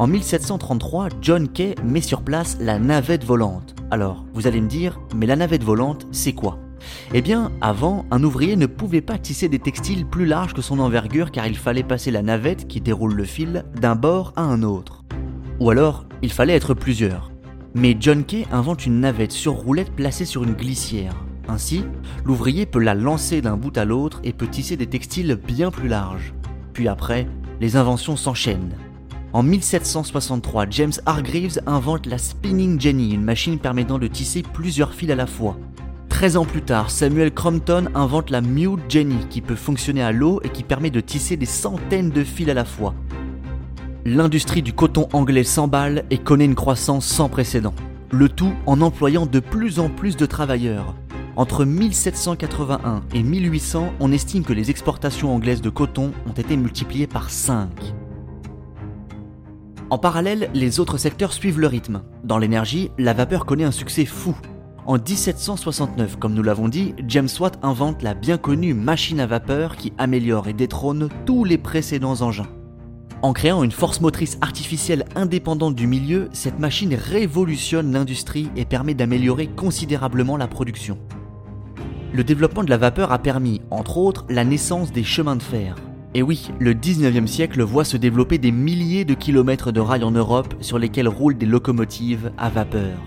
En 1733, John Kay met sur place la navette volante. Alors, vous allez me dire, mais la navette volante, c'est quoi? Eh bien, avant, un ouvrier ne pouvait pas tisser des textiles plus larges que son envergure car il fallait passer la navette qui déroule le fil d'un bord à un autre. Ou alors, il fallait être plusieurs. Mais John Kay invente une navette sur roulette placée sur une glissière. Ainsi, l'ouvrier peut la lancer d'un bout à l'autre et peut tisser des textiles bien plus larges. Puis après, les inventions s'enchaînent. En 1763, James Hargreaves invente la Spinning Jenny, une machine permettant de tisser plusieurs fils à la fois. 13 ans plus tard, Samuel Crompton invente la Mute Jenny qui peut fonctionner à l'eau et qui permet de tisser des centaines de fils à la fois. L'industrie du coton anglais s'emballe et connaît une croissance sans précédent. Le tout en employant de plus en plus de travailleurs. Entre 1781 et 1800, on estime que les exportations anglaises de coton ont été multipliées par 5. En parallèle, les autres secteurs suivent le rythme. Dans l'énergie, la vapeur connaît un succès fou. En 1769, comme nous l'avons dit, James Watt invente la bien connue machine à vapeur qui améliore et détrône tous les précédents engins. En créant une force motrice artificielle indépendante du milieu, cette machine révolutionne l'industrie et permet d'améliorer considérablement la production. Le développement de la vapeur a permis, entre autres, la naissance des chemins de fer. Et oui, le 19e siècle voit se développer des milliers de kilomètres de rails en Europe sur lesquels roulent des locomotives à vapeur.